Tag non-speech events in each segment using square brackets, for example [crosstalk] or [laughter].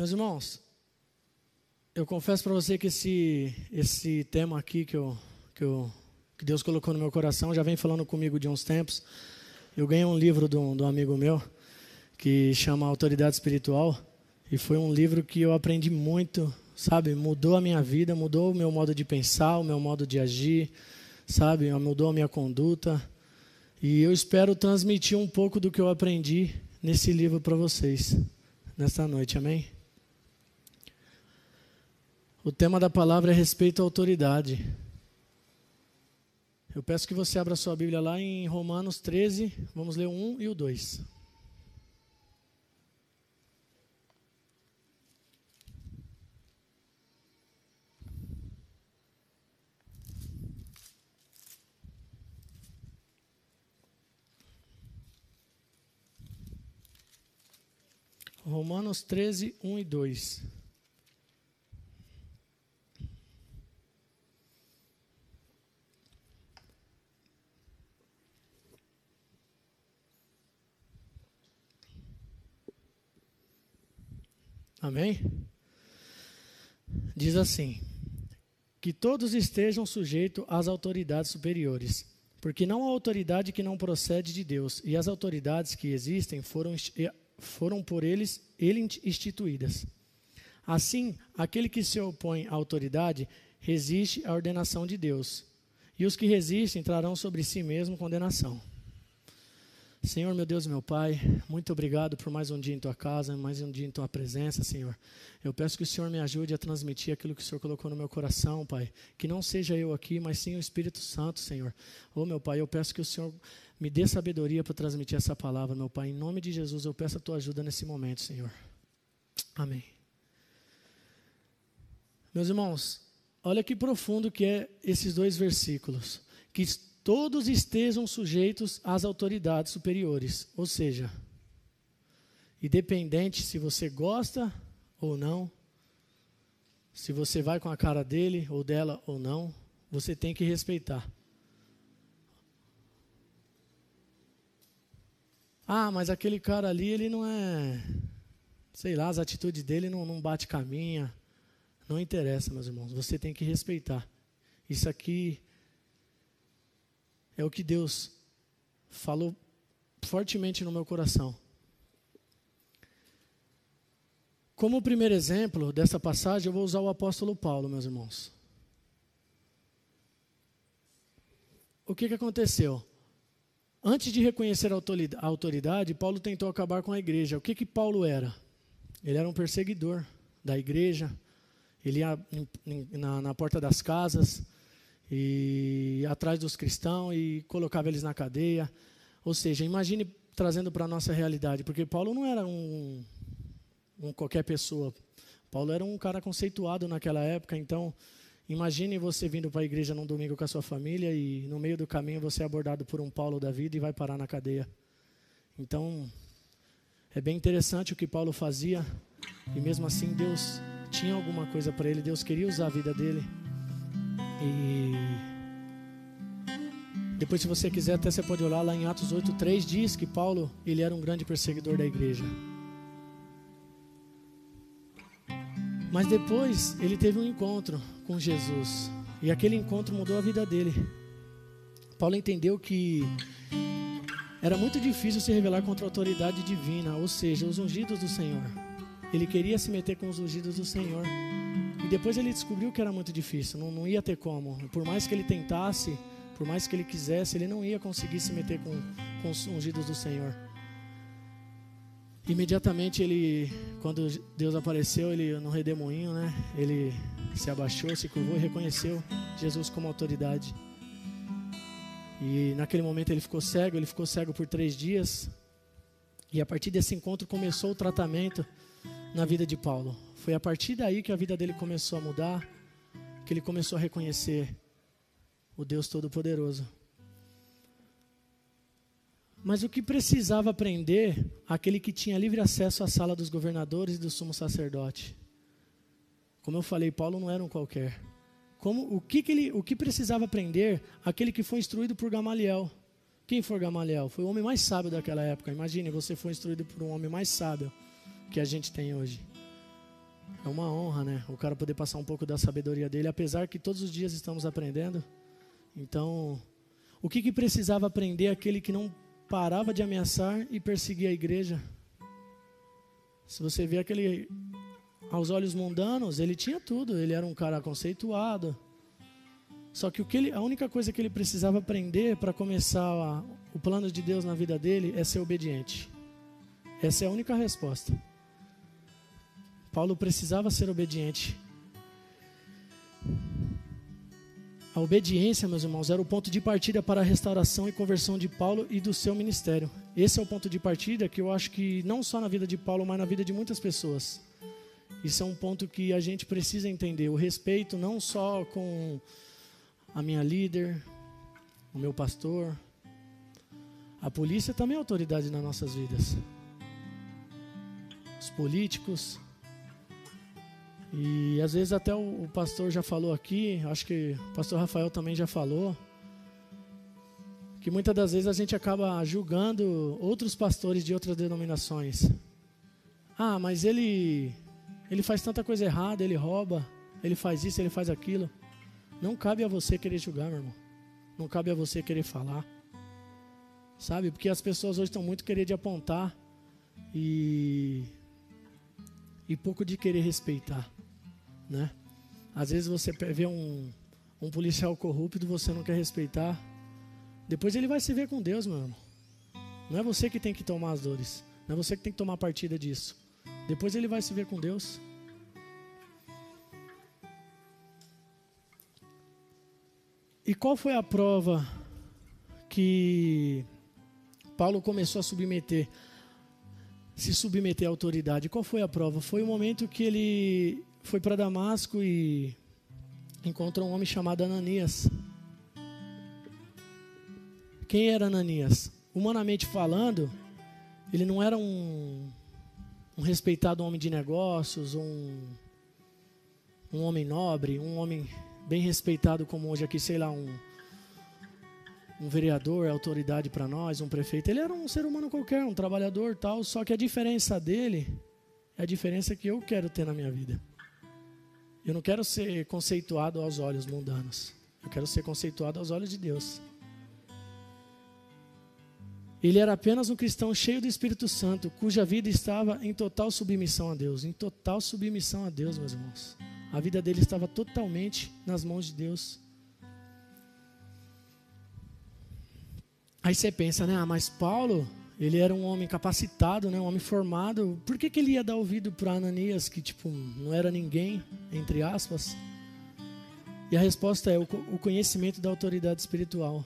Meus irmãos, eu confesso para você que esse, esse tema aqui que, eu, que, eu, que Deus colocou no meu coração já vem falando comigo de uns tempos. Eu ganhei um livro de um, de um amigo meu que chama Autoridade Espiritual e foi um livro que eu aprendi muito, sabe? Mudou a minha vida, mudou o meu modo de pensar, o meu modo de agir, sabe? Mudou a minha conduta. E eu espero transmitir um pouco do que eu aprendi nesse livro para vocês nesta noite, amém? O tema da palavra é respeito à autoridade. Eu peço que você abra sua Bíblia lá em Romanos 13, vamos ler o 1 e o 2. Romanos 13, 1 e 2. Amém? Diz assim: que todos estejam sujeitos às autoridades superiores, porque não há autoridade que não procede de Deus, e as autoridades que existem foram, foram por eles ele instituídas. Assim, aquele que se opõe à autoridade resiste à ordenação de Deus, e os que resistem trarão sobre si mesmo condenação. Senhor, meu Deus, meu Pai, muito obrigado por mais um dia em tua casa, mais um dia em tua presença, Senhor. Eu peço que o Senhor me ajude a transmitir aquilo que o Senhor colocou no meu coração, Pai. Que não seja eu aqui, mas sim o Espírito Santo, Senhor. Oh, meu Pai, eu peço que o Senhor me dê sabedoria para transmitir essa palavra, meu Pai. Em nome de Jesus, eu peço a tua ajuda nesse momento, Senhor. Amém. Meus irmãos, olha que profundo que é esses dois versículos. Que todos estejam sujeitos às autoridades superiores. Ou seja, independente se você gosta ou não, se você vai com a cara dele ou dela ou não, você tem que respeitar. Ah, mas aquele cara ali, ele não é. Sei lá, as atitudes dele não, não bate caminha. Não interessa, meus irmãos. Você tem que respeitar. Isso aqui é o que Deus falou fortemente no meu coração. Como primeiro exemplo dessa passagem, eu vou usar o apóstolo Paulo, meus irmãos. O que, que aconteceu? Antes de reconhecer a autoridade, Paulo tentou acabar com a igreja. O que, que Paulo era? Ele era um perseguidor da igreja. Ele ia na, na porta das casas, e atrás dos cristãos e colocava eles na cadeia. Ou seja, imagine trazendo para a nossa realidade, porque Paulo não era um, um qualquer pessoa. Paulo era um cara conceituado naquela época, então imagine você vindo para a igreja num domingo com a sua família e no meio do caminho você é abordado por um Paulo da vida e vai parar na cadeia. Então, é bem interessante o que Paulo fazia e mesmo assim Deus tinha alguma coisa para ele, Deus queria usar a vida dele. E depois, se você quiser, até você pode olhar lá em Atos 8:3 diz que Paulo ele era um grande perseguidor da igreja. Mas depois ele teve um encontro com Jesus e aquele encontro mudou a vida dele. Paulo entendeu que era muito difícil se revelar contra a autoridade divina, ou seja, os ungidos do Senhor. Ele queria se meter com os ungidos do Senhor. E depois ele descobriu que era muito difícil, não, não ia ter como. Por mais que ele tentasse, por mais que ele quisesse, ele não ia conseguir se meter com, com os ungidos do Senhor. Imediatamente ele, quando Deus apareceu, ele no redemoinho, né? Ele se abaixou, se curvou e reconheceu Jesus como autoridade. E naquele momento ele ficou cego, ele ficou cego por três dias. E a partir desse encontro começou o tratamento na vida de Paulo. Foi a partir daí que a vida dele começou a mudar, que ele começou a reconhecer o Deus Todo-Poderoso. Mas o que precisava aprender aquele que tinha livre acesso à sala dos governadores e do sumo sacerdote? Como eu falei, Paulo não era um qualquer. Como, o, que, que ele, o que precisava aprender aquele que foi instruído por Gamaliel? Quem foi Gamaliel? Foi o homem mais sábio daquela época. Imagine, você foi instruído por um homem mais sábio que a gente tem hoje. É uma honra, né? O cara poder passar um pouco da sabedoria dele, apesar que todos os dias estamos aprendendo. Então, o que, que precisava aprender aquele que não parava de ameaçar e perseguir a igreja? Se você vê aquele aos olhos mundanos, ele tinha tudo, ele era um cara conceituado. Só que o que ele, a única coisa que ele precisava aprender para começar a, o plano de Deus na vida dele é ser obediente. Essa é a única resposta. Paulo precisava ser obediente. A obediência, meus irmãos, era o ponto de partida para a restauração e conversão de Paulo e do seu ministério. Esse é o ponto de partida que eu acho que não só na vida de Paulo, mas na vida de muitas pessoas. Isso é um ponto que a gente precisa entender. O respeito não só com a minha líder, o meu pastor. A polícia também é autoridade nas nossas vidas. Os políticos, e às vezes até o, o pastor já falou aqui, acho que o pastor Rafael também já falou, que muitas das vezes a gente acaba julgando outros pastores de outras denominações. Ah, mas ele ele faz tanta coisa errada, ele rouba, ele faz isso, ele faz aquilo. Não cabe a você querer julgar, meu irmão. Não cabe a você querer falar. Sabe? Porque as pessoas hoje estão muito querendo apontar e e pouco de querer respeitar né? Às vezes você vê um, um policial corrupto, você não quer respeitar. Depois ele vai se ver com Deus, meu irmão. Não é você que tem que tomar as dores. Não é você que tem que tomar partida disso. Depois ele vai se ver com Deus. E qual foi a prova que Paulo começou a submeter, se submeter à autoridade? Qual foi a prova? Foi o momento que ele foi para Damasco e encontrou um homem chamado Ananias. Quem era Ananias? Humanamente falando, ele não era um, um respeitado homem de negócios, um, um homem nobre, um homem bem respeitado como hoje aqui, sei lá, um, um vereador, autoridade para nós, um prefeito. Ele era um ser humano qualquer, um trabalhador tal, só que a diferença dele é a diferença que eu quero ter na minha vida. Eu não quero ser conceituado aos olhos mundanos. Eu quero ser conceituado aos olhos de Deus. Ele era apenas um cristão cheio do Espírito Santo, cuja vida estava em total submissão a Deus. Em total submissão a Deus, meus irmãos. A vida dele estava totalmente nas mãos de Deus. Aí você pensa, né? Ah, mas Paulo, ele era um homem capacitado, né, um homem formado. Por que, que ele ia dar ouvido para Ananias, que tipo não era ninguém, entre aspas? E a resposta é o, conhecimento da autoridade espiritual.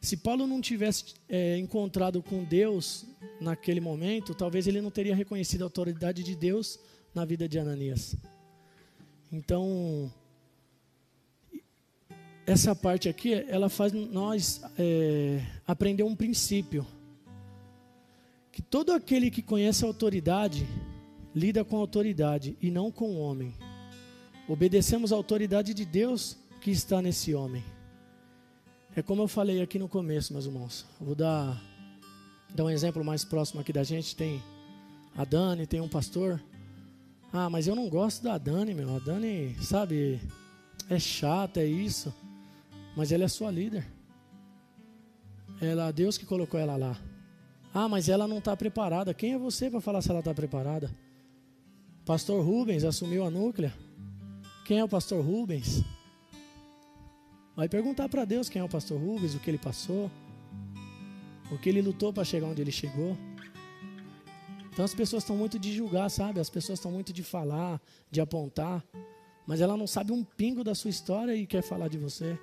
Se Paulo não tivesse é, encontrado com Deus naquele momento, talvez ele não teria reconhecido a autoridade de Deus na vida de Ananias. Então, essa parte aqui, ela faz nós é, aprender um princípio que todo aquele que conhece a autoridade lida com a autoridade e não com o homem. Obedecemos a autoridade de Deus que está nesse homem. É como eu falei aqui no começo, meus irmãos. vou dar, dar um exemplo mais próximo aqui da gente. Tem a Dani, tem um pastor. Ah, mas eu não gosto da Dani, meu. A Dani, sabe, é chata, é isso. Mas ela é sua líder. Ela, Deus que colocou ela lá. Ah, mas ela não está preparada. Quem é você para falar se ela está preparada? Pastor Rubens assumiu a núclea. Quem é o pastor Rubens? Vai perguntar para Deus quem é o pastor Rubens, o que ele passou, o que ele lutou para chegar onde ele chegou. Então as pessoas estão muito de julgar, sabe? As pessoas estão muito de falar, de apontar, mas ela não sabe um pingo da sua história e quer falar de você.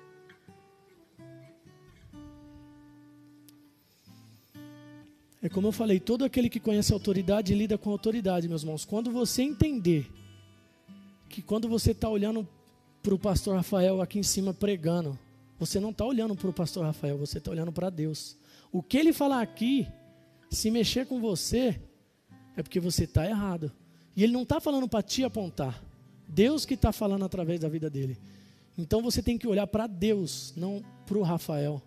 É como eu falei, todo aquele que conhece a autoridade lida com a autoridade, meus irmãos. Quando você entender que quando você está olhando para o pastor Rafael aqui em cima pregando, você não está olhando para o pastor Rafael, você está olhando para Deus. O que ele falar aqui, se mexer com você, é porque você está errado. E ele não está falando para te apontar. Deus que está falando através da vida dele. Então você tem que olhar para Deus, não para o Rafael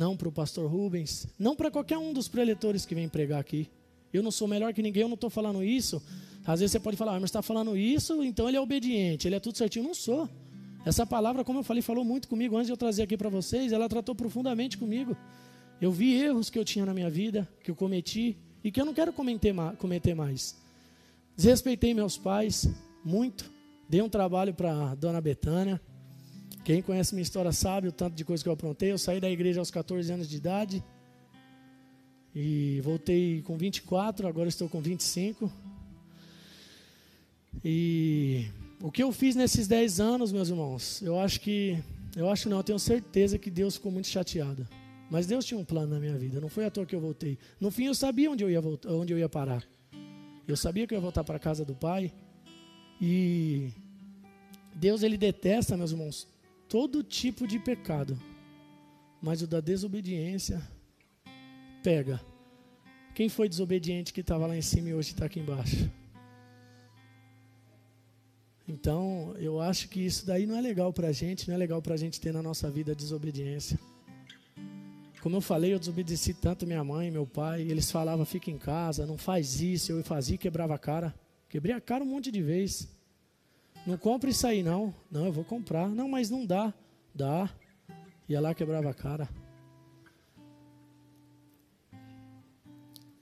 não para o pastor Rubens, não para qualquer um dos preletores que vem pregar aqui. Eu não sou melhor que ninguém, eu não estou falando isso, Às vezes você pode falar, ah, mas está falando isso, então ele é obediente, ele é tudo certinho. Eu não sou. Essa palavra, como eu falei, falou muito comigo antes de eu trazer aqui para vocês. Ela tratou profundamente comigo. Eu vi erros que eu tinha na minha vida, que eu cometi e que eu não quero cometer mais. Desrespeitei meus pais muito. Dei um trabalho para dona Betânia. Quem conhece minha história sabe o tanto de coisa que eu aprontei. Eu saí da igreja aos 14 anos de idade. E voltei com 24, agora estou com 25. E o que eu fiz nesses 10 anos, meus irmãos, eu acho que, eu acho não, eu tenho certeza que Deus ficou muito chateado. Mas Deus tinha um plano na minha vida, não foi à toa que eu voltei. No fim eu sabia onde eu ia, voltar, onde eu ia parar. Eu sabia que eu ia voltar para a casa do Pai. E Deus ele detesta, meus irmãos, todo tipo de pecado. Mas o da desobediência pega. Quem foi desobediente que estava lá em cima e hoje está aqui embaixo? Então, eu acho que isso daí não é legal para a gente, não é legal para a gente ter na nossa vida a desobediência. Como eu falei, eu desobedeci tanto minha mãe meu pai. Eles falavam, fica em casa, não faz isso. Eu fazia e quebrava a cara. Quebrei a cara um monte de vezes. Não compra isso aí, não. Não, eu vou comprar. Não, mas não dá. Dá. Ia lá, quebrava a cara.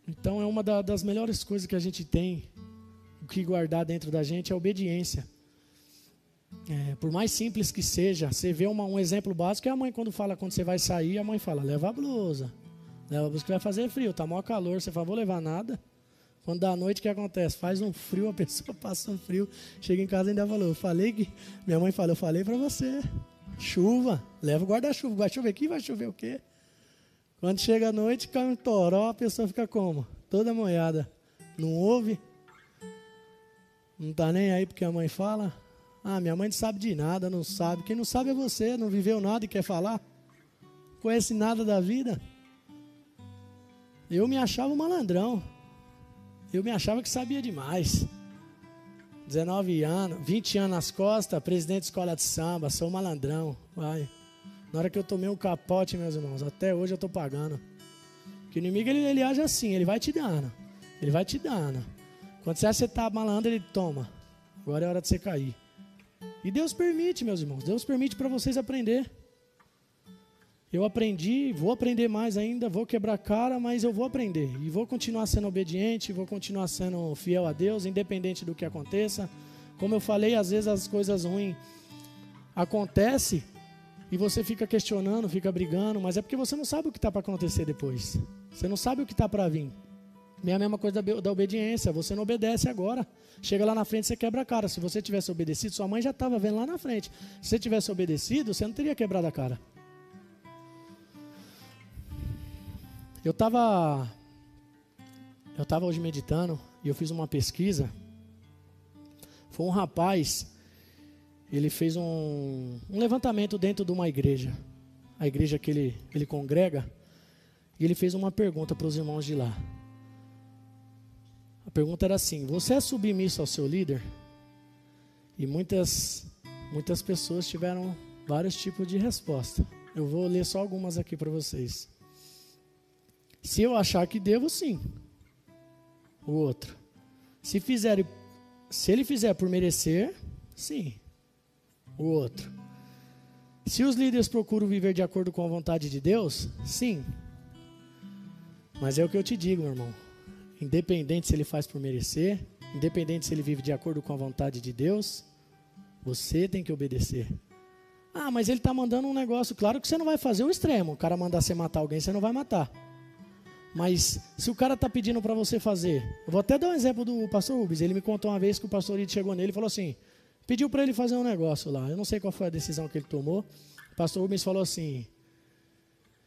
Então, é uma da, das melhores coisas que a gente tem que guardar dentro da gente é obediência. É, por mais simples que seja, você vê uma, um exemplo básico é a mãe quando fala, quando você vai sair, a mãe fala, leva a blusa. Leva a blusa que vai fazer frio, tá maior calor, você fala, vou levar nada. Quando dá noite, o que acontece? Faz um frio, a pessoa [laughs] passa um frio, chega em casa e ainda falou, eu falei que, minha mãe falou, eu falei para você, chuva, leva o guarda-chuva, vai chover aqui, vai chover o quê? Quando chega a noite, cai um toró, a pessoa fica como? Toda molhada. Não ouve? Não tá nem aí porque a mãe fala? Ah, minha mãe não sabe de nada, não sabe. Quem não sabe é você, não viveu nada e quer falar. Conhece nada da vida. Eu me achava um malandrão. Eu me achava que sabia demais. 19 anos, 20 anos nas costas, presidente de escola de samba, sou malandrão. Vai. Na hora que eu tomei um capote, meus irmãos, até hoje eu estou pagando. Que o inimigo ele, ele age assim, ele vai te dando. Ele vai te dando. Quando você está malandro, ele toma. Agora é hora de você cair. E Deus permite, meus irmãos, Deus permite para vocês aprender. Eu aprendi, vou aprender mais ainda, vou quebrar cara, mas eu vou aprender. E vou continuar sendo obediente, vou continuar sendo fiel a Deus, independente do que aconteça. Como eu falei, às vezes as coisas ruins acontecem e você fica questionando, fica brigando, mas é porque você não sabe o que está para acontecer depois. Você não sabe o que está para vir. É a mesma coisa da, da obediência. Você não obedece agora. Chega lá na frente, você quebra a cara. Se você tivesse obedecido, sua mãe já estava vendo lá na frente. Se você tivesse obedecido, você não teria quebrado a cara. Eu estava eu estava hoje meditando e eu fiz uma pesquisa. Foi um rapaz, ele fez um, um levantamento dentro de uma igreja, a igreja que ele, ele congrega, e ele fez uma pergunta para os irmãos de lá. A pergunta era assim: Você é submisso ao seu líder? E muitas, muitas pessoas tiveram vários tipos de resposta. Eu vou ler só algumas aqui para vocês. Se eu achar que devo, sim. O outro. Se fizer, se ele fizer por merecer, sim. O outro. Se os líderes procuram viver de acordo com a vontade de Deus, sim. Mas é o que eu te digo, meu irmão. Independente se ele faz por merecer, independente se ele vive de acordo com a vontade de Deus, você tem que obedecer. Ah, mas ele está mandando um negócio. Claro que você não vai fazer o extremo. O cara mandar você matar alguém, você não vai matar. Mas se o cara está pedindo para você fazer, eu vou até dar um exemplo do pastor Rubens. Ele me contou uma vez que o pastor Ide chegou nele e falou assim: pediu para ele fazer um negócio lá. Eu não sei qual foi a decisão que ele tomou. O pastor Rubens falou assim: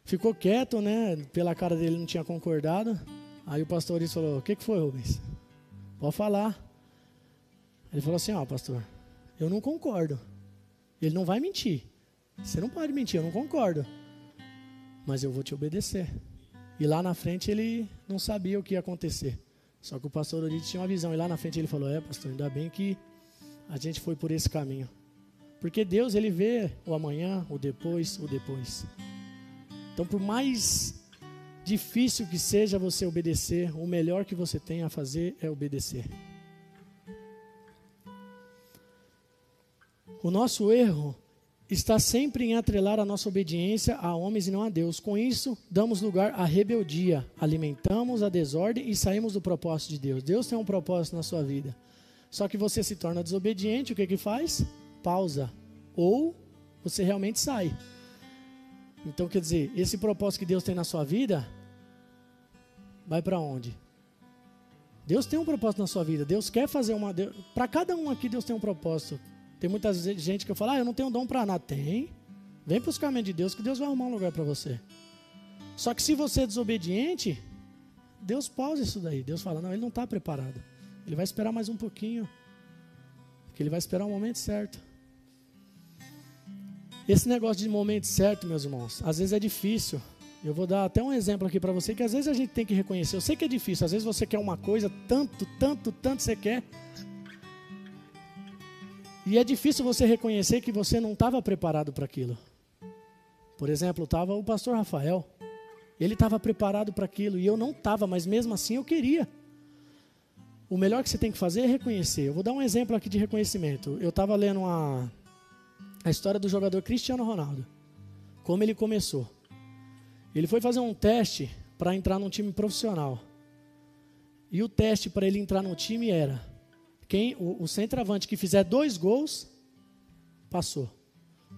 ficou quieto, né? Pela cara dele não tinha concordado. Aí o pastor isso falou: O que, que foi, Rubens? Pode falar. Ele falou assim: Ó, oh, pastor, eu não concordo. Ele não vai mentir. Você não pode mentir, eu não concordo. Mas eu vou te obedecer. E lá na frente ele não sabia o que ia acontecer. Só que o pastor Odite tinha uma visão. E lá na frente ele falou: É, pastor, ainda bem que a gente foi por esse caminho. Porque Deus, ele vê o amanhã, o depois, o depois. Então, por mais difícil que seja você obedecer, o melhor que você tem a fazer é obedecer. O nosso erro está sempre em atrelar a nossa obediência a homens e não a Deus. Com isso, damos lugar à rebeldia, alimentamos a desordem e saímos do propósito de Deus. Deus tem um propósito na sua vida. Só que você se torna desobediente, o que que faz? Pausa. Ou você realmente sai. Então, quer dizer, esse propósito que Deus tem na sua vida vai para onde? Deus tem um propósito na sua vida. Deus quer fazer uma. Para cada um aqui, Deus tem um propósito. Tem muita gente que fala, ah, eu não tenho dom para nada. Tem. Vem para os caminhos de Deus que Deus vai arrumar um lugar para você. Só que se você é desobediente, Deus pausa isso daí. Deus fala, não, ele não está preparado. Ele vai esperar mais um pouquinho. Porque ele vai esperar o momento certo. Esse negócio de momento certo, meus irmãos, às vezes é difícil. Eu vou dar até um exemplo aqui para você que às vezes a gente tem que reconhecer. Eu sei que é difícil, às vezes você quer uma coisa, tanto, tanto, tanto você quer, e é difícil você reconhecer que você não estava preparado para aquilo. Por exemplo, estava o pastor Rafael. Ele estava preparado para aquilo e eu não estava, mas mesmo assim eu queria. O melhor que você tem que fazer é reconhecer. Eu vou dar um exemplo aqui de reconhecimento. Eu estava lendo uma, a história do jogador Cristiano Ronaldo. Como ele começou. Ele foi fazer um teste para entrar num time profissional. E o teste para ele entrar no time era quem o, o centroavante que fizer dois gols, passou.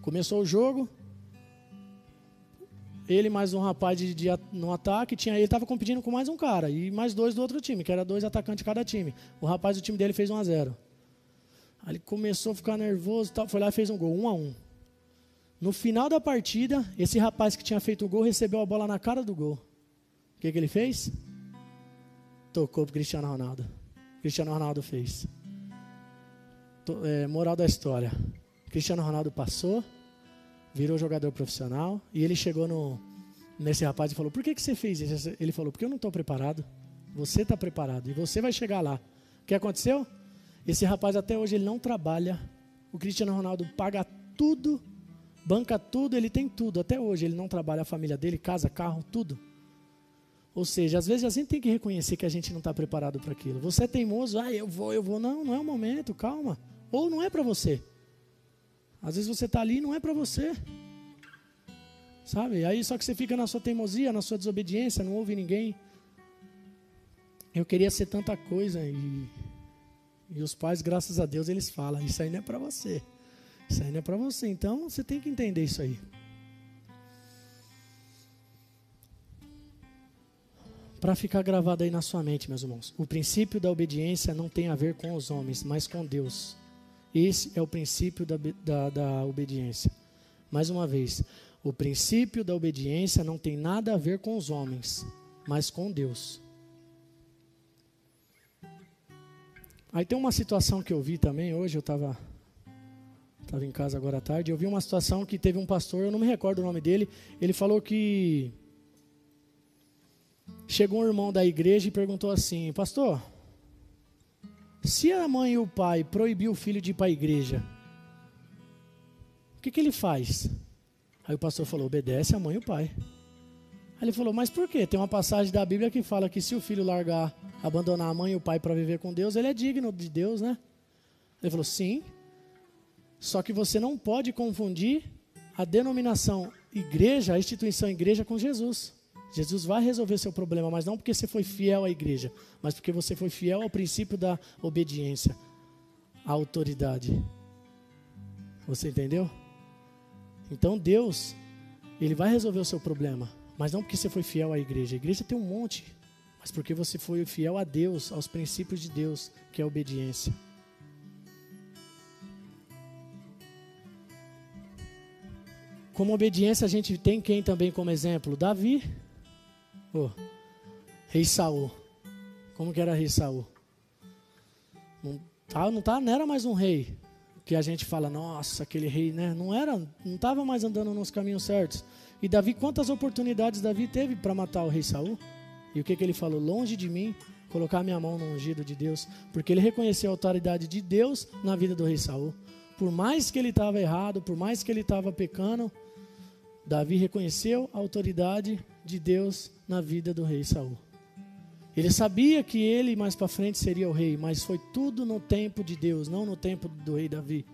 Começou o jogo, ele mais um rapaz de, de, no ataque, tinha ele estava competindo com mais um cara e mais dois do outro time, que era dois atacantes de cada time. O rapaz do time dele fez 1 a 0. Aí ele começou a ficar nervoso, tal, foi lá e fez um gol, 1 a 1. No final da partida, esse rapaz que tinha feito o gol recebeu a bola na cara do gol. O que, que ele fez? Tocou para Cristiano Ronaldo. Cristiano Ronaldo fez é, moral da história. Cristiano Ronaldo passou, virou jogador profissional e ele chegou no, nesse rapaz e falou: Por que, que você fez isso? Ele falou: Porque eu não estou preparado. Você está preparado e você vai chegar lá. O que aconteceu? Esse rapaz até hoje ele não trabalha. O Cristiano Ronaldo paga tudo, banca tudo, ele tem tudo. Até hoje ele não trabalha, a família dele, casa, carro, tudo. Ou seja, às vezes a gente tem que reconhecer que a gente não está preparado para aquilo. Você é teimoso, ah, eu vou, eu vou. Não, não é o momento, calma. Ou não é para você. Às vezes você está ali e não é para você. Sabe? Aí só que você fica na sua teimosia, na sua desobediência, não ouve ninguém. Eu queria ser tanta coisa e, e os pais, graças a Deus, eles falam: Isso aí não é para você. Isso aí não é para você. Então você tem que entender isso aí. Para ficar gravado aí na sua mente, meus irmãos, o princípio da obediência não tem a ver com os homens, mas com Deus. Esse é o princípio da, da, da obediência. Mais uma vez, o princípio da obediência não tem nada a ver com os homens, mas com Deus. Aí tem uma situação que eu vi também, hoje eu estava tava em casa agora à tarde, eu vi uma situação que teve um pastor, eu não me recordo o nome dele, ele falou que chegou um irmão da igreja e perguntou assim, pastor, se a mãe e o pai proibir o filho de ir para a igreja, o que, que ele faz? Aí o pastor falou: obedece a mãe e o pai. Aí ele falou: mas por quê? Tem uma passagem da Bíblia que fala que se o filho largar, abandonar a mãe e o pai para viver com Deus, ele é digno de Deus, né? Ele falou: sim. Só que você não pode confundir a denominação igreja, a instituição igreja com Jesus. Jesus vai resolver seu problema, mas não porque você foi fiel à igreja, mas porque você foi fiel ao princípio da obediência, à autoridade. Você entendeu? Então Deus, Ele vai resolver o seu problema, mas não porque você foi fiel à igreja. A igreja tem um monte, mas porque você foi fiel a Deus, aos princípios de Deus, que é a obediência. Como obediência, a gente tem quem também como exemplo? Davi. Oh, rei Saul. Como que era rei Saul? Não, tá, não, tá, não era mais um rei que a gente fala, nossa, aquele rei, né? Não era, não estava mais andando nos caminhos certos. E Davi, quantas oportunidades Davi teve para matar o rei Saul? E o que, que ele falou? Longe de mim colocar minha mão no ungido de Deus, porque ele reconheceu a autoridade de Deus na vida do rei Saul. Por mais que ele estava errado, por mais que ele estava pecando, Davi reconheceu a autoridade de Deus na vida do rei Saul. Ele sabia que ele mais para frente seria o rei, mas foi tudo no tempo de Deus, não no tempo do rei Davi.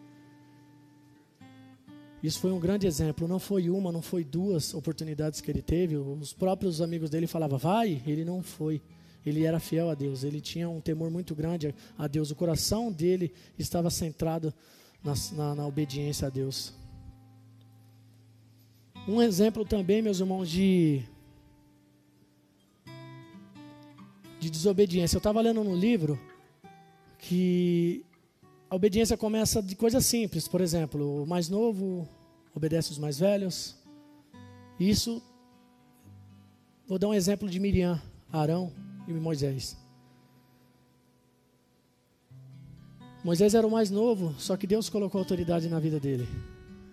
Isso foi um grande exemplo. Não foi uma, não foi duas oportunidades que ele teve. Os próprios amigos dele falavam, vai, ele não foi. Ele era fiel a Deus, ele tinha um temor muito grande a Deus. O coração dele estava centrado na, na, na obediência a Deus. Um exemplo também, meus irmãos, de, de desobediência. Eu estava lendo no livro que a obediência começa de coisas simples. Por exemplo, o mais novo obedece os mais velhos. Isso, vou dar um exemplo de Miriam, Arão e Moisés. Moisés era o mais novo, só que Deus colocou autoridade na vida dele.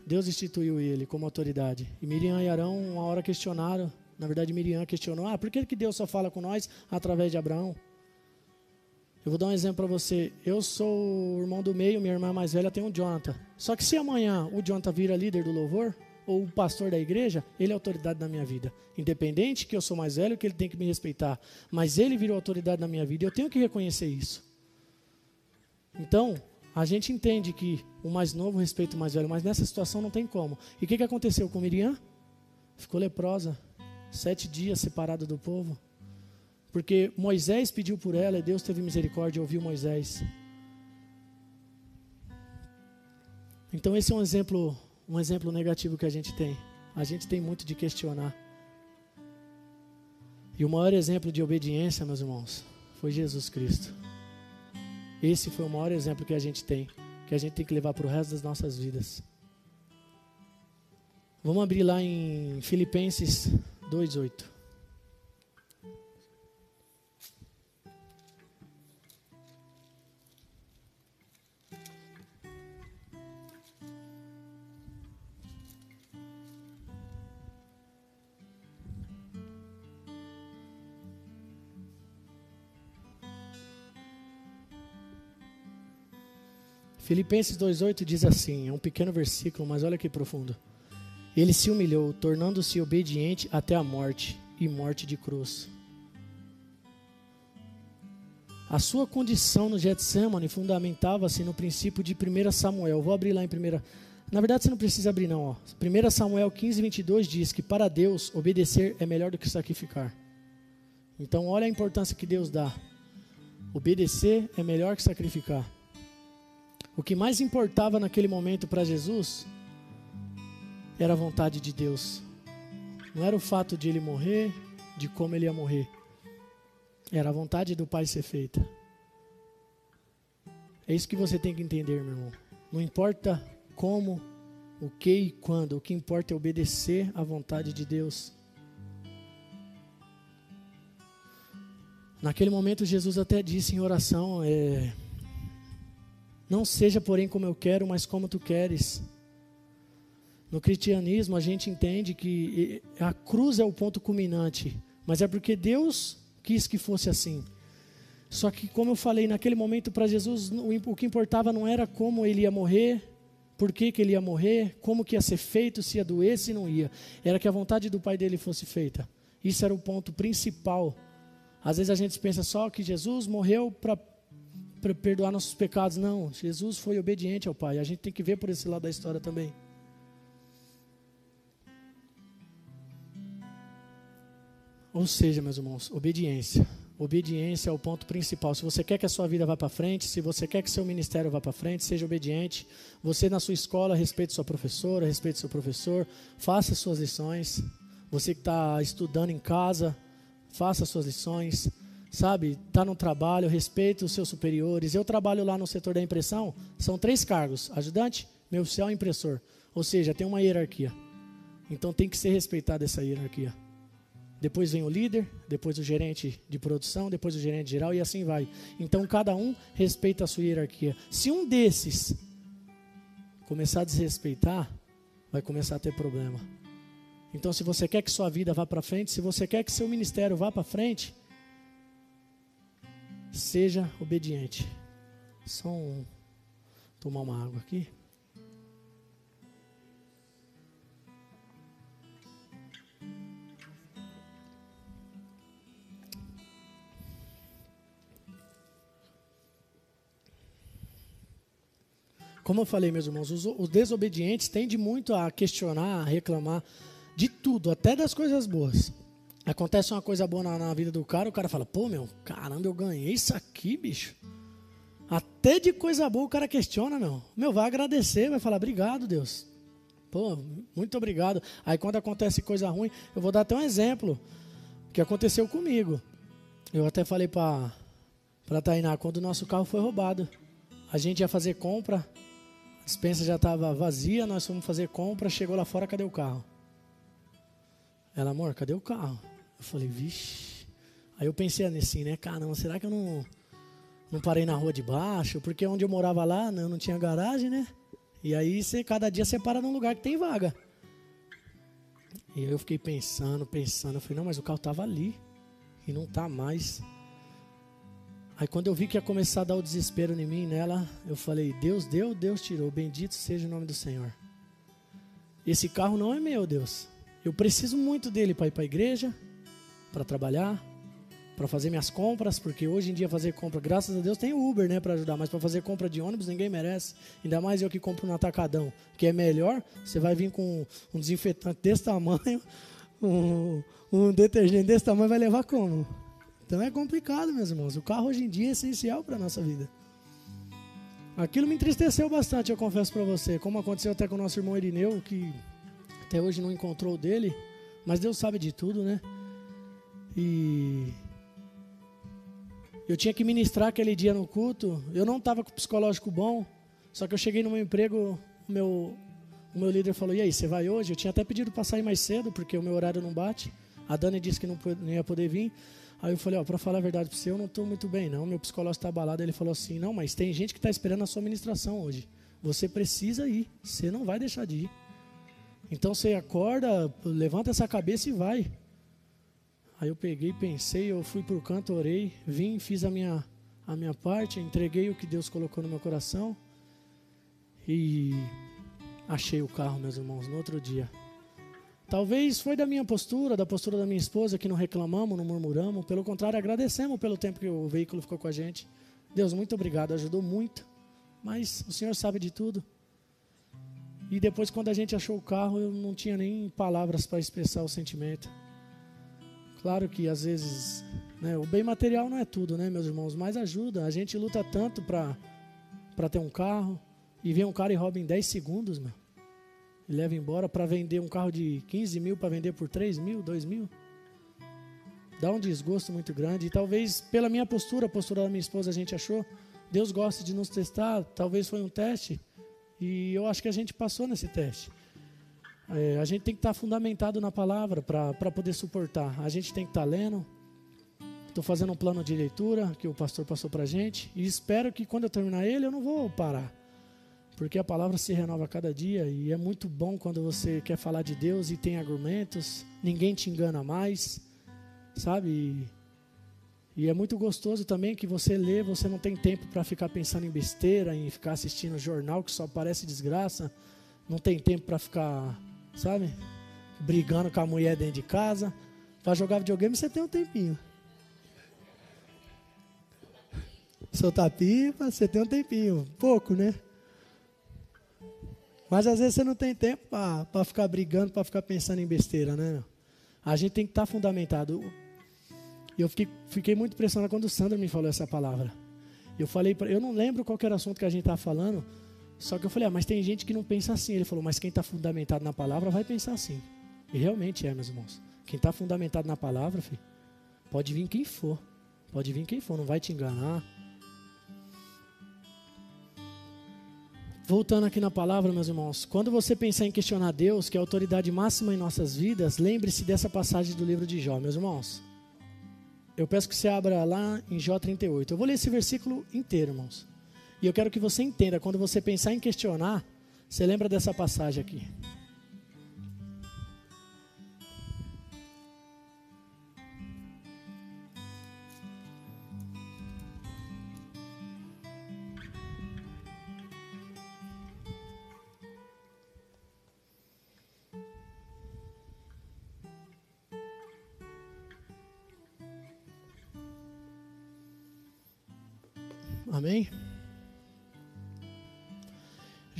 Deus instituiu ele como autoridade. E Miriam e Arão, uma hora questionaram. Na verdade, Miriam questionou: Ah, por que, que Deus só fala com nós através de Abraão? Eu vou dar um exemplo para você. Eu sou o irmão do meio, minha irmã mais velha tem um Jonathan. Só que se amanhã o Jonathan vira líder do louvor, ou o pastor da igreja, ele é autoridade na minha vida. Independente que eu sou mais velho, que ele tem que me respeitar. Mas ele virou autoridade na minha vida e eu tenho que reconhecer isso. Então, a gente entende que o mais novo respeita o mais velho, mas nessa situação não tem como. E o que, que aconteceu com Miriam? Ficou leprosa. Sete dias separada do povo. Porque Moisés pediu por ela e Deus teve misericórdia e ouviu Moisés. Então esse é um exemplo, um exemplo negativo que a gente tem. A gente tem muito de questionar. E o maior exemplo de obediência, meus irmãos, foi Jesus Cristo. Esse foi o maior exemplo que a gente tem, que a gente tem que levar para o resto das nossas vidas. Vamos abrir lá em Filipenses 2:8. Filipenses 2,8 diz assim: é um pequeno versículo, mas olha que profundo. Ele se humilhou, tornando-se obediente até a morte e morte de cruz. A sua condição no Getsemane fundamentava-se no princípio de 1 Samuel. Vou abrir lá em 1. Na verdade, você não precisa abrir, não. Ó. 1 Samuel 15, 22 diz que para Deus obedecer é melhor do que sacrificar. Então, olha a importância que Deus dá. Obedecer é melhor que sacrificar. O que mais importava naquele momento para Jesus era a vontade de Deus. Não era o fato de ele morrer, de como ele ia morrer. Era a vontade do Pai ser feita. É isso que você tem que entender, meu irmão. Não importa como, o que e quando, o que importa é obedecer à vontade de Deus. Naquele momento, Jesus até disse em oração: é, não seja, porém, como eu quero, mas como tu queres. No cristianismo, a gente entende que a cruz é o ponto culminante, mas é porque Deus quis que fosse assim. Só que, como eu falei, naquele momento para Jesus, o que importava não era como ele ia morrer, por que, que ele ia morrer, como que ia ser feito, se ia doer, se não ia. Era que a vontade do Pai dele fosse feita. Isso era o ponto principal. Às vezes a gente pensa só que Jesus morreu para perdoar nossos pecados. Não, Jesus foi obediente ao Pai. A gente tem que ver por esse lado da história também. Ou seja, meus irmãos, obediência. Obediência é o ponto principal. Se você quer que a sua vida vá para frente, se você quer que seu ministério vá para frente, seja obediente. Você na sua escola, respeite sua professora, respeite seu professor, faça suas lições. Você que está estudando em casa, faça suas lições sabe, está no trabalho, respeita os seus superiores. Eu trabalho lá no setor da impressão, são três cargos: ajudante, meu oficial e impressor. Ou seja, tem uma hierarquia. Então tem que ser respeitada essa hierarquia. Depois vem o líder, depois o gerente de produção, depois o gerente geral e assim vai. Então cada um respeita a sua hierarquia. Se um desses começar a desrespeitar, vai começar a ter problema. Então se você quer que sua vida vá para frente, se você quer que seu ministério vá para frente, Seja obediente. Só um, tomar uma água aqui. Como eu falei, meus irmãos, os, os desobedientes tendem muito a questionar, a reclamar de tudo, até das coisas boas. Acontece uma coisa boa na, na, vida do cara, o cara fala, pô, meu, caramba, eu ganhei isso aqui, bicho. Até de coisa boa o cara questiona, meu. Meu, vai agradecer, vai falar, obrigado, Deus. Pô, muito obrigado. Aí quando acontece coisa ruim, eu vou dar até um exemplo que aconteceu comigo. Eu até falei para para Tainá, quando o nosso carro foi roubado. A gente ia fazer compra, dispensa já estava vazia, nós fomos fazer compra, chegou lá fora, cadê o carro? Ela, amor, cadê o carro? Eu falei, vixe. Aí eu pensei assim, né? Caramba, será que eu não, não parei na rua de baixo? Porque onde eu morava lá, né, eu não tinha garagem, né? E aí você, cada dia você para num lugar que tem vaga. E eu fiquei pensando, pensando. Eu falei, não, mas o carro estava ali. E não está mais. Aí quando eu vi que ia começar a dar o desespero em mim, nela, eu falei, Deus deu, Deus tirou. Bendito seja o nome do Senhor. Esse carro não é meu, Deus. Eu preciso muito dele para ir para a igreja, para trabalhar, para fazer minhas compras, porque hoje em dia fazer compra, graças a Deus, tem Uber, né, para ajudar, mas para fazer compra de ônibus ninguém merece. Ainda mais eu que compro no atacadão, que é melhor, você vai vir com um desinfetante desse tamanho, [laughs] um, um detergente desse tamanho vai levar como? Então é complicado, meus irmãos. O carro hoje em dia é essencial para nossa vida. Aquilo me entristeceu bastante, eu confesso para você, como aconteceu até com o nosso irmão Irineu, que até hoje não encontrou dele, mas Deus sabe de tudo, né? E eu tinha que ministrar aquele dia no culto. Eu não estava com o psicológico bom. Só que eu cheguei no meu emprego, o meu, o meu líder falou: E aí, você vai hoje? Eu tinha até pedido para sair mais cedo, porque o meu horário não bate. A Dani disse que não, não ia poder vir. Aí eu falei: Ó, para falar a verdade para você, eu não estou muito bem, não. Meu psicológico está abalado. Ele falou assim: Não, mas tem gente que está esperando a sua ministração hoje. Você precisa ir. Você não vai deixar de ir. Então você acorda, levanta essa cabeça e vai. Aí eu peguei, pensei, eu fui por canto, orei, vim, fiz a minha, a minha parte, entreguei o que Deus colocou no meu coração e achei o carro, meus irmãos, no outro dia. Talvez foi da minha postura, da postura da minha esposa, que não reclamamos, não murmuramos, pelo contrário, agradecemos pelo tempo que o veículo ficou com a gente. Deus, muito obrigado, ajudou muito, mas o Senhor sabe de tudo. E depois, quando a gente achou o carro, eu não tinha nem palavras para expressar o sentimento. Claro que às vezes né, o bem material não é tudo, né, meus irmãos? Mas ajuda. A gente luta tanto para ter um carro e vem um cara e rouba em 10 segundos, meu. E leva embora para vender um carro de 15 mil para vender por 3 mil, 2 mil. Dá um desgosto muito grande. E talvez pela minha postura, a postura da minha esposa, a gente achou. Deus gosta de nos testar. Talvez foi um teste. E eu acho que a gente passou nesse teste. É, a gente tem que estar tá fundamentado na palavra para poder suportar. A gente tem que estar tá lendo. Estou fazendo um plano de leitura que o pastor passou para a gente. E espero que quando eu terminar ele, eu não vou parar. Porque a palavra se renova a cada dia. E é muito bom quando você quer falar de Deus e tem argumentos. Ninguém te engana mais. Sabe? E, é muito gostoso também que você lê, você não tem tempo para ficar pensando em besteira, em ficar assistindo jornal que só parece desgraça. Não tem tempo para ficar sabe? Brigando com a mulher dentro de casa. Para jogar videogame você tem um tempinho. Soltar pipa, você tem um tempinho. Pouco, né? Mas às vezes você não tem tempo para ficar brigando, para ficar pensando em besteira, né? A gente tem que estar tá fundamentado. E eu fiquei, fiquei muito impressionado quando o Sandro me falou essa palavra. Eu falei, pra, eu não lembro qual era o assunto que a gente estava falando, só que eu falei, ah, mas tem gente que não pensa assim. Ele falou, mas quem está fundamentado na palavra vai pensar assim. E realmente é, meus irmãos. Quem está fundamentado na palavra, filho, pode vir quem for. Pode vir quem for, não vai te enganar. Voltando aqui na palavra, meus irmãos, quando você pensar em questionar Deus, que é a autoridade máxima em nossas vidas, lembre-se dessa passagem do livro de Jó, meus irmãos. Eu peço que você abra lá em Jó 38. Eu vou ler esse versículo inteiro, irmãos. E eu quero que você entenda, quando você pensar em questionar, você lembra dessa passagem aqui.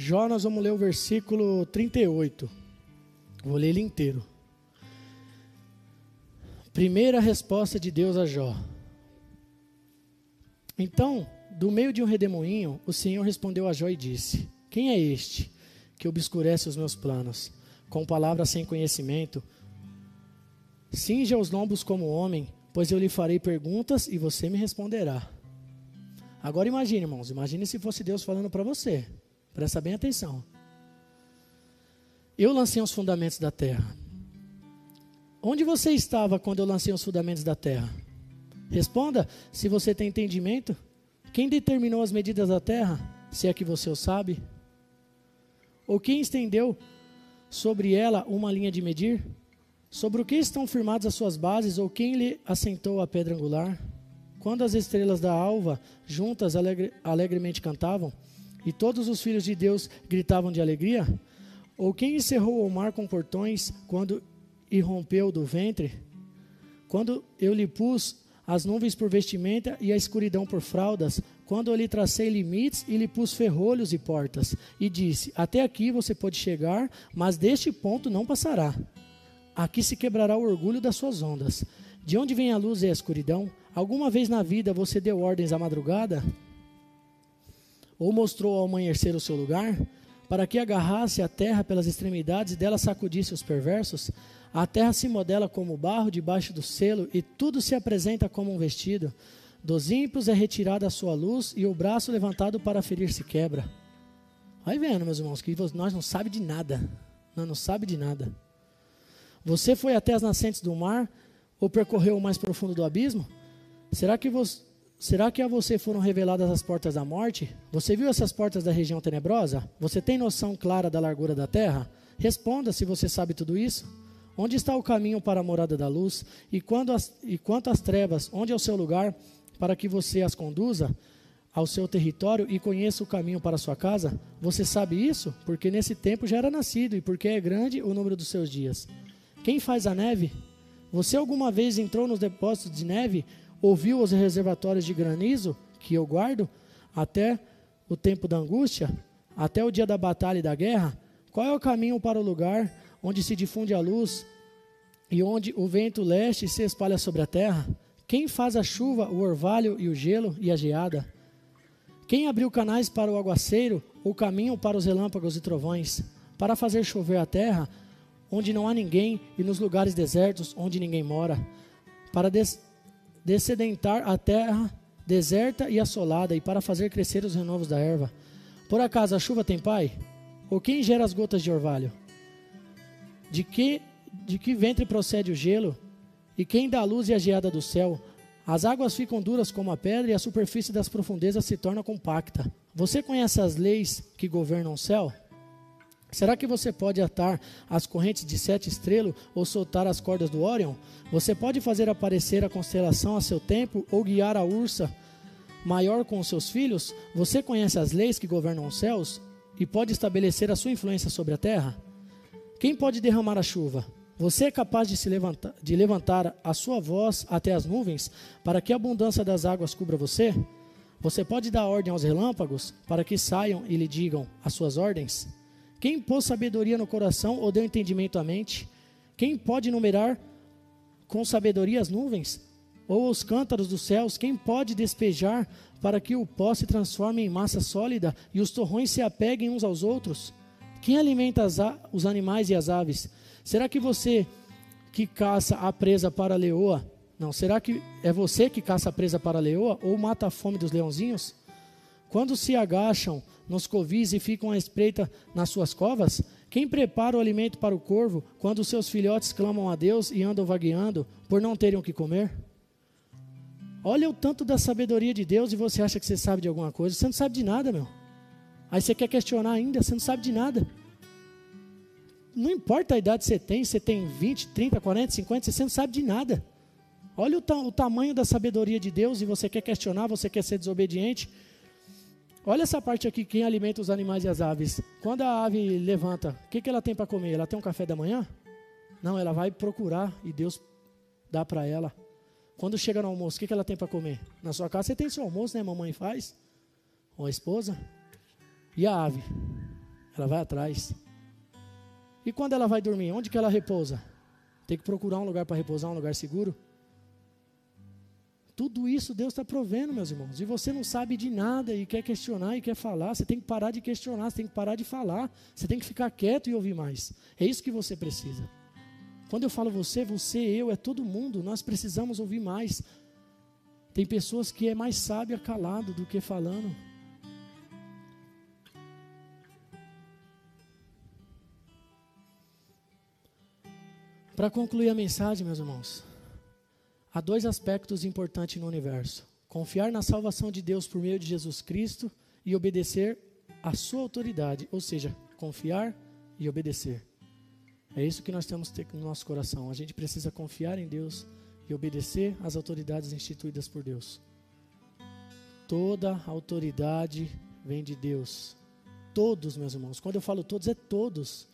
Jó, nós vamos ler o versículo 38. Vou ler ele inteiro. Primeira resposta de Deus a Jó. Então, do meio de um redemoinho, o Senhor respondeu a Jó e disse: Quem é este que obscurece os meus planos? Com palavras sem conhecimento, cinja os lombos como homem, pois eu lhe farei perguntas e você me responderá. Agora imagine, irmãos, imagine se fosse Deus falando para você. Presta bem atenção. Eu lancei os fundamentos da terra. Onde você estava quando eu lancei os fundamentos da terra? Responda se você tem entendimento. Quem determinou as medidas da terra? Se é que você o sabe. Ou quem estendeu sobre ela uma linha de medir? Sobre o que estão firmadas as suas bases? Ou quem lhe assentou a pedra angular? Quando as estrelas da alva juntas alegre, alegremente cantavam? E todos os filhos de Deus gritavam de alegria? Ou quem encerrou o mar com portões quando irrompeu do ventre? Quando eu lhe pus as nuvens por vestimenta e a escuridão por fraldas, quando eu lhe tracei limites e lhe pus ferrolhos e portas, e disse: Até aqui você pode chegar, mas deste ponto não passará. Aqui se quebrará o orgulho das suas ondas. De onde vem a luz e a escuridão? Alguma vez na vida você deu ordens à madrugada? Ou mostrou ao amanhecer o seu lugar, para que agarrasse a terra pelas extremidades e dela sacudisse os perversos? A terra se modela como barro debaixo do selo e tudo se apresenta como um vestido. Dos ímpios é retirada a sua luz e o braço levantado para ferir se quebra. Vai vendo, meus irmãos, que nós não sabe de nada. Nós não sabe de nada. Você foi até as nascentes do mar ou percorreu o mais profundo do abismo? Será que você, Será que a você foram reveladas as portas da morte? Você viu essas portas da região tenebrosa? Você tem noção clara da largura da terra? Responda se você sabe tudo isso. Onde está o caminho para a morada da luz? E, quando as, e quanto às trevas, onde é o seu lugar para que você as conduza ao seu território e conheça o caminho para a sua casa? Você sabe isso? Porque nesse tempo já era nascido e porque é grande o número dos seus dias. Quem faz a neve? Você alguma vez entrou nos depósitos de neve ouviu os reservatórios de granizo que eu guardo até o tempo da angústia, até o dia da batalha e da guerra? Qual é o caminho para o lugar onde se difunde a luz e onde o vento leste se espalha sobre a terra? Quem faz a chuva, o orvalho e o gelo e a geada? Quem abriu canais para o aguaceiro, o caminho para os relâmpagos e trovões, para fazer chover a terra onde não há ninguém e nos lugares desertos onde ninguém mora, para des descedentar a terra deserta e assolada, e para fazer crescer os renovos da erva. Por acaso a chuva tem pai? Ou quem gera as gotas de orvalho? De que, de que ventre procede o gelo? E quem dá a luz e a geada do céu? As águas ficam duras como a pedra e a superfície das profundezas se torna compacta. Você conhece as leis que governam o céu? Será que você pode atar as correntes de sete estrelas ou soltar as cordas do Órion? Você pode fazer aparecer a constelação a seu tempo ou guiar a ursa maior com os seus filhos? Você conhece as leis que governam os céus e pode estabelecer a sua influência sobre a terra? Quem pode derramar a chuva? Você é capaz de, se levantar, de levantar a sua voz até as nuvens para que a abundância das águas cubra você? Você pode dar ordem aos relâmpagos para que saiam e lhe digam as suas ordens? Quem pôs sabedoria no coração ou deu entendimento à mente? Quem pode numerar com sabedoria as nuvens? Ou os cântaros dos céus? Quem pode despejar para que o pó se transforme em massa sólida e os torrões se apeguem uns aos outros? Quem alimenta os animais e as aves? Será que você que caça a presa para a leoa? Não, será que é você que caça a presa para a leoa ou mata a fome dos leãozinhos? Quando se agacham nos covis e ficam à espreita nas suas covas? Quem prepara o alimento para o corvo quando os seus filhotes clamam a Deus e andam vagueando por não terem o que comer? Olha o tanto da sabedoria de Deus e você acha que você sabe de alguma coisa. Você não sabe de nada, meu. Aí você quer questionar ainda, você não sabe de nada. Não importa a idade que você tem, você tem 20, 30, 40, 50, você não sabe de nada. Olha o, ta o tamanho da sabedoria de Deus e você quer questionar, você quer ser desobediente. Olha essa parte aqui, quem alimenta os animais e as aves. Quando a ave levanta, o que, que ela tem para comer? Ela tem um café da manhã? Não, ela vai procurar e Deus dá para ela. Quando chega no almoço, o que, que ela tem para comer? Na sua casa você tem seu almoço, né? Mamãe faz. Ou a esposa. E a ave? Ela vai atrás. E quando ela vai dormir, onde que ela repousa? Tem que procurar um lugar para repousar, um lugar seguro? Tudo isso Deus está provendo, meus irmãos. E você não sabe de nada e quer questionar e quer falar. Você tem que parar de questionar, você tem que parar de falar. Você tem que ficar quieto e ouvir mais. É isso que você precisa. Quando eu falo você, você, eu, é todo mundo. Nós precisamos ouvir mais. Tem pessoas que é mais sábia calado do que falando. Para concluir a mensagem, meus irmãos, há dois aspectos importantes no universo: confiar na salvação de Deus por meio de Jesus Cristo e obedecer à sua autoridade, ou seja, confiar e obedecer. É isso que nós temos que ter no nosso coração. A gente precisa confiar em Deus e obedecer às autoridades instituídas por Deus. Toda autoridade vem de Deus. Todos, meus irmãos. Quando eu falo todos, é todos.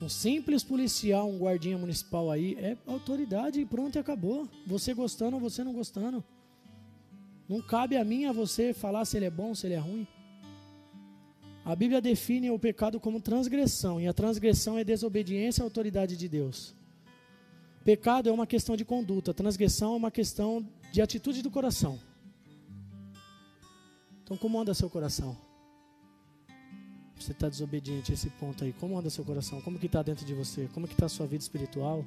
Um simples policial, um guardinha municipal aí, é autoridade e pronto e acabou. Você gostando ou você não gostando. Não cabe a mim a você falar se ele é bom, se ele é ruim. A Bíblia define o pecado como transgressão, e a transgressão é desobediência à autoridade de Deus. Pecado é uma questão de conduta, transgressão é uma questão de atitude do coração. Então, como anda seu coração? Você está desobediente a esse ponto aí. Como anda seu coração? Como que está dentro de você? Como que está a sua vida espiritual?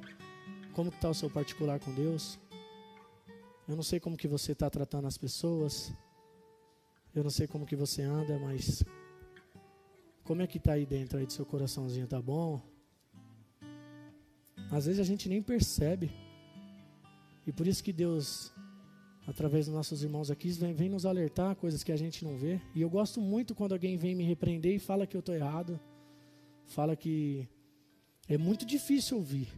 Como que está o seu particular com Deus? Eu não sei como que você está tratando as pessoas. Eu não sei como que você anda, mas como é que está aí dentro aí do seu coraçãozinho? Tá bom? Às vezes a gente nem percebe. E por isso que Deus através dos nossos irmãos aqui, vem, vem, nos alertar coisas que a gente não vê. E eu gosto muito quando alguém vem me repreender e fala que eu estou errado. Fala que é muito difícil ouvir.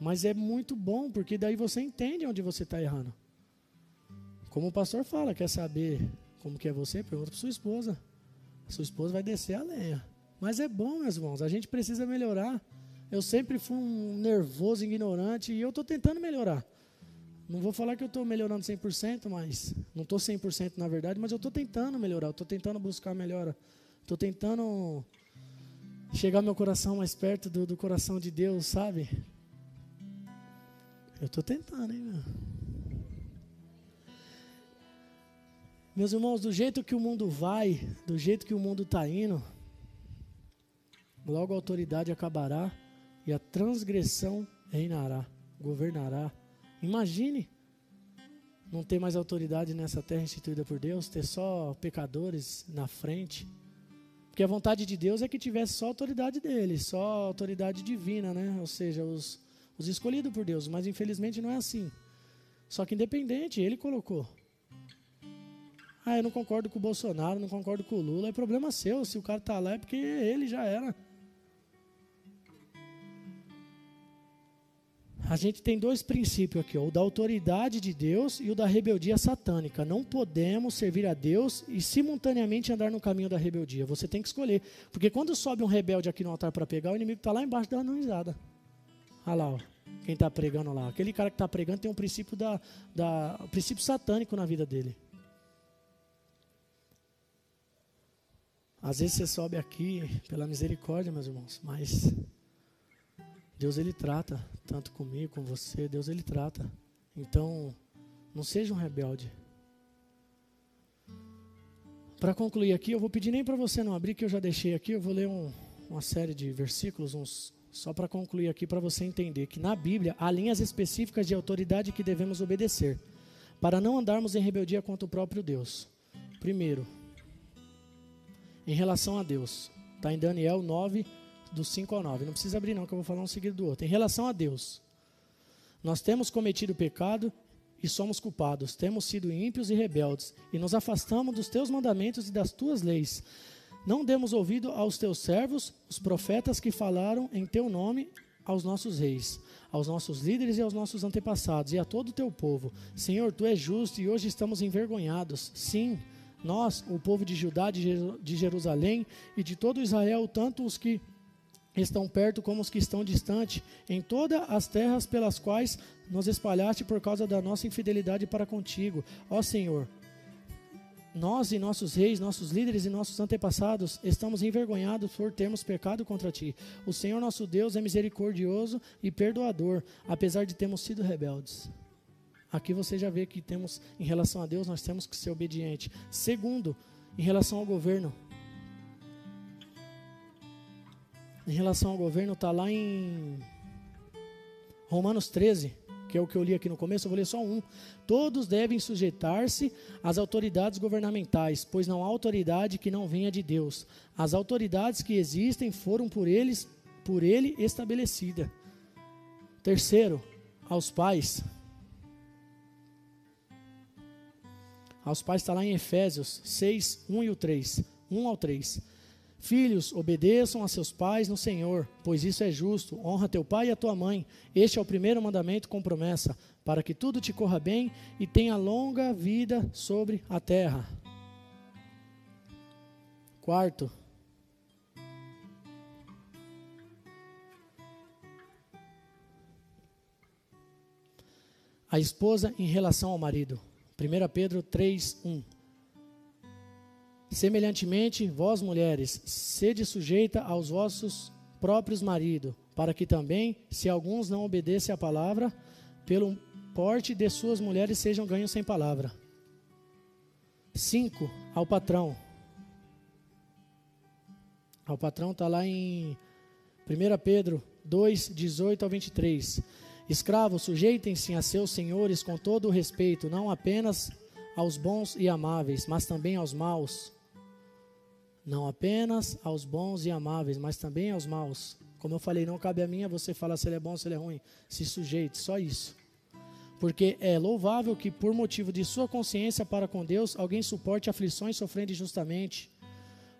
Mas é muito bom, porque daí você entende onde você está errando. Como o pastor fala, quer saber como que é você? Pergunta para sua esposa. A sua esposa vai descer a lenha. Mas é bom, meus irmãos, a gente precisa melhorar. Eu sempre fui um nervoso, ignorante, e eu estou tentando melhorar. Não vou falar que eu estou melhorando 100%, mas não estou 100% na verdade, mas eu estou tentando melhorar, estou tentando buscar melhora. Estou tentando chegar meu coração mais perto do, do coração de Deus, sabe? Eu estou tentando, hein, meu? Meus irmãos, do jeito que o mundo vai, do jeito que o mundo está indo, logo a autoridade acabará e a transgressão reinará, governará. Imagine não ter mais autoridade nessa terra instituída por Deus, ter só pecadores na frente. Porque a vontade de Deus é que tivesse só a autoridade dele, só a autoridade divina, né? Ou seja, os, os escolhidos por Deus. Mas infelizmente não é assim. Só que independente, ele colocou. Ah, eu não concordo com o Bolsonaro, não concordo com o Lula. É problema seu. Se o cara está lá é porque ele já era. A gente tem dois princípios aqui, ó, o da autoridade de Deus e o da rebeldia satânica. Não podemos servir a Deus e simultaneamente andar no caminho da rebeldia. Você tem que escolher. Porque quando sobe um rebelde aqui no altar para pegar, o inimigo está lá embaixo dando risada. Olha lá, ó, quem está pregando lá. Aquele cara que está pregando tem um princípio, da, da, um princípio satânico na vida dele. Às vezes você sobe aqui pela misericórdia, meus irmãos, mas Deus ele trata, tanto comigo, com você, Deus ele trata. Então, não seja um rebelde. Para concluir aqui, eu vou pedir nem para você não abrir, que eu já deixei aqui, eu vou ler um, uma série de versículos, uns, só para concluir aqui, para você entender que na Bíblia há linhas específicas de autoridade que devemos obedecer, para não andarmos em rebeldia contra o próprio Deus. Primeiro, em relação a Deus, está em Daniel 9, do 5 ao 9. Não precisa abrir, não, que eu vou falar um seguido do outro. Em relação a Deus, nós temos cometido pecado e somos culpados. Temos sido ímpios e rebeldes e nos afastamos dos teus mandamentos e das tuas leis. Não demos ouvido aos teus servos, os profetas que falaram em teu nome aos nossos reis, aos nossos líderes e aos nossos antepassados e a todo o teu povo. Senhor, tu és justo e hoje estamos envergonhados. Sim, nós, o povo de Judá, de Jerusalém e de todo Israel, tanto os que estão perto como os que estão distante, em todas as terras pelas quais nos espalhaste por causa da nossa infidelidade para contigo. Ó Senhor, nós e nossos reis, nossos líderes e nossos antepassados estamos envergonhados por termos pecado contra ti. O Senhor nosso Deus é misericordioso e perdoador, apesar de termos sido rebeldes. Aqui você já vê que temos, em relação a Deus, nós temos que ser obedientes. Segundo, em relação ao governo. Em relação ao governo, está lá em Romanos 13 que é o que eu li aqui no começo, eu vou ler só um. Todos devem sujeitar-se às autoridades governamentais, pois não há autoridade que não venha de Deus. As autoridades que existem foram por eles, por ele estabelecida. Terceiro, aos pais. Aos pais está lá em Efésios 6, 1 e o 3. 1 ao 3. Filhos, obedeçam a seus pais no Senhor, pois isso é justo. Honra teu pai e a tua mãe. Este é o primeiro mandamento com promessa, para que tudo te corra bem e tenha longa vida sobre a terra. Quarto, a esposa em relação ao marido. 1 Pedro 3, 1. Semelhantemente, vós mulheres, sede sujeita aos vossos próprios maridos, para que também, se alguns não obedecem à palavra, pelo porte de suas mulheres sejam ganhos sem palavra. 5. Ao patrão. Ao patrão está lá em 1 Pedro 2, 18 ao 23. Escravos, sujeitem-se a seus senhores com todo o respeito, não apenas aos bons e amáveis, mas também aos maus não apenas aos bons e amáveis, mas também aos maus. Como eu falei, não cabe a mim você falar se ele é bom se ele é ruim. Se sujeite, só isso. Porque é louvável que, por motivo de sua consciência para com Deus, alguém suporte aflições sofrendo injustamente.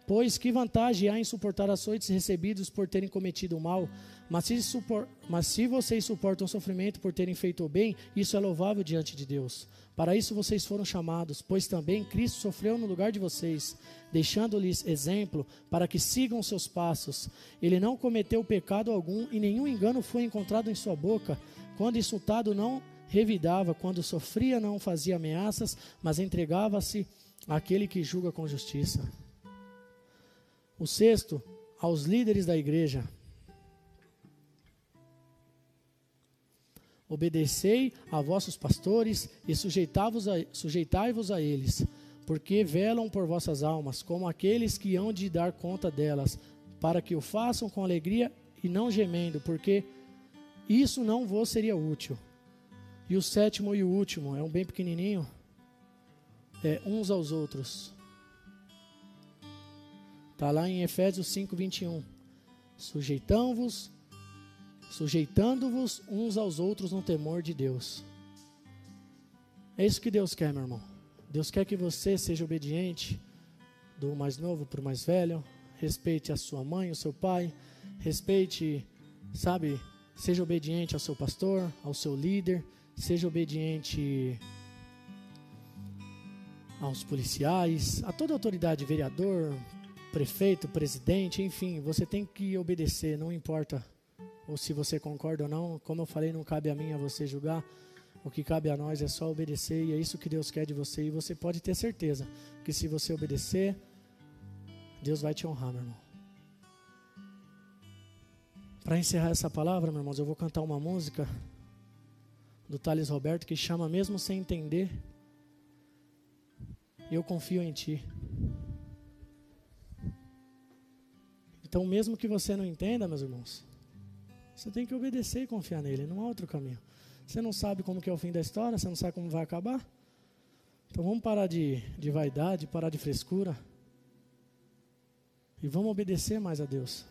Pois que vantagem há em suportar açoites recebidos por terem cometido o mal? Mas se, supor, mas se vocês suportam sofrimento por terem feito o bem, isso é louvável diante de Deus. Para isso vocês foram chamados, pois também Cristo sofreu no lugar de vocês, deixando-lhes exemplo para que sigam seus passos. Ele não cometeu pecado algum e nenhum engano foi encontrado em sua boca. Quando insultado, não revidava, quando sofria, não fazia ameaças, mas entregava-se àquele que julga com justiça. O sexto, aos líderes da igreja. Obedecei a vossos pastores e sujeitai-vos a eles, porque velam por vossas almas, como aqueles que hão de dar conta delas, para que o façam com alegria e não gemendo, porque isso não vos seria útil. E o sétimo e o último, é um bem pequenininho, é uns aos outros. Está lá em Efésios 5, 21. Sujeitão-vos sujeitando-vos uns aos outros no temor de Deus. É isso que Deus quer, meu irmão. Deus quer que você seja obediente do mais novo para o mais velho, respeite a sua mãe, o seu pai, respeite, sabe, seja obediente ao seu pastor, ao seu líder, seja obediente aos policiais, a toda autoridade, vereador, prefeito, presidente, enfim, você tem que obedecer, não importa ou se você concorda ou não. Como eu falei, não cabe a mim a você julgar. O que cabe a nós é só obedecer e é isso que Deus quer de você. E você pode ter certeza que se você obedecer, Deus vai te honrar, meu irmão. Para encerrar essa palavra, meus irmãos, eu vou cantar uma música do Thales Roberto que chama Mesmo Sem Entender, Eu Confio em Ti. Então, mesmo que você não entenda, meus irmãos, você tem que obedecer e confiar nele, não há outro caminho. Você não sabe como que é o fim da história, você não sabe como vai acabar. Então vamos parar de, de vaidade, parar de frescura. E vamos obedecer mais a Deus.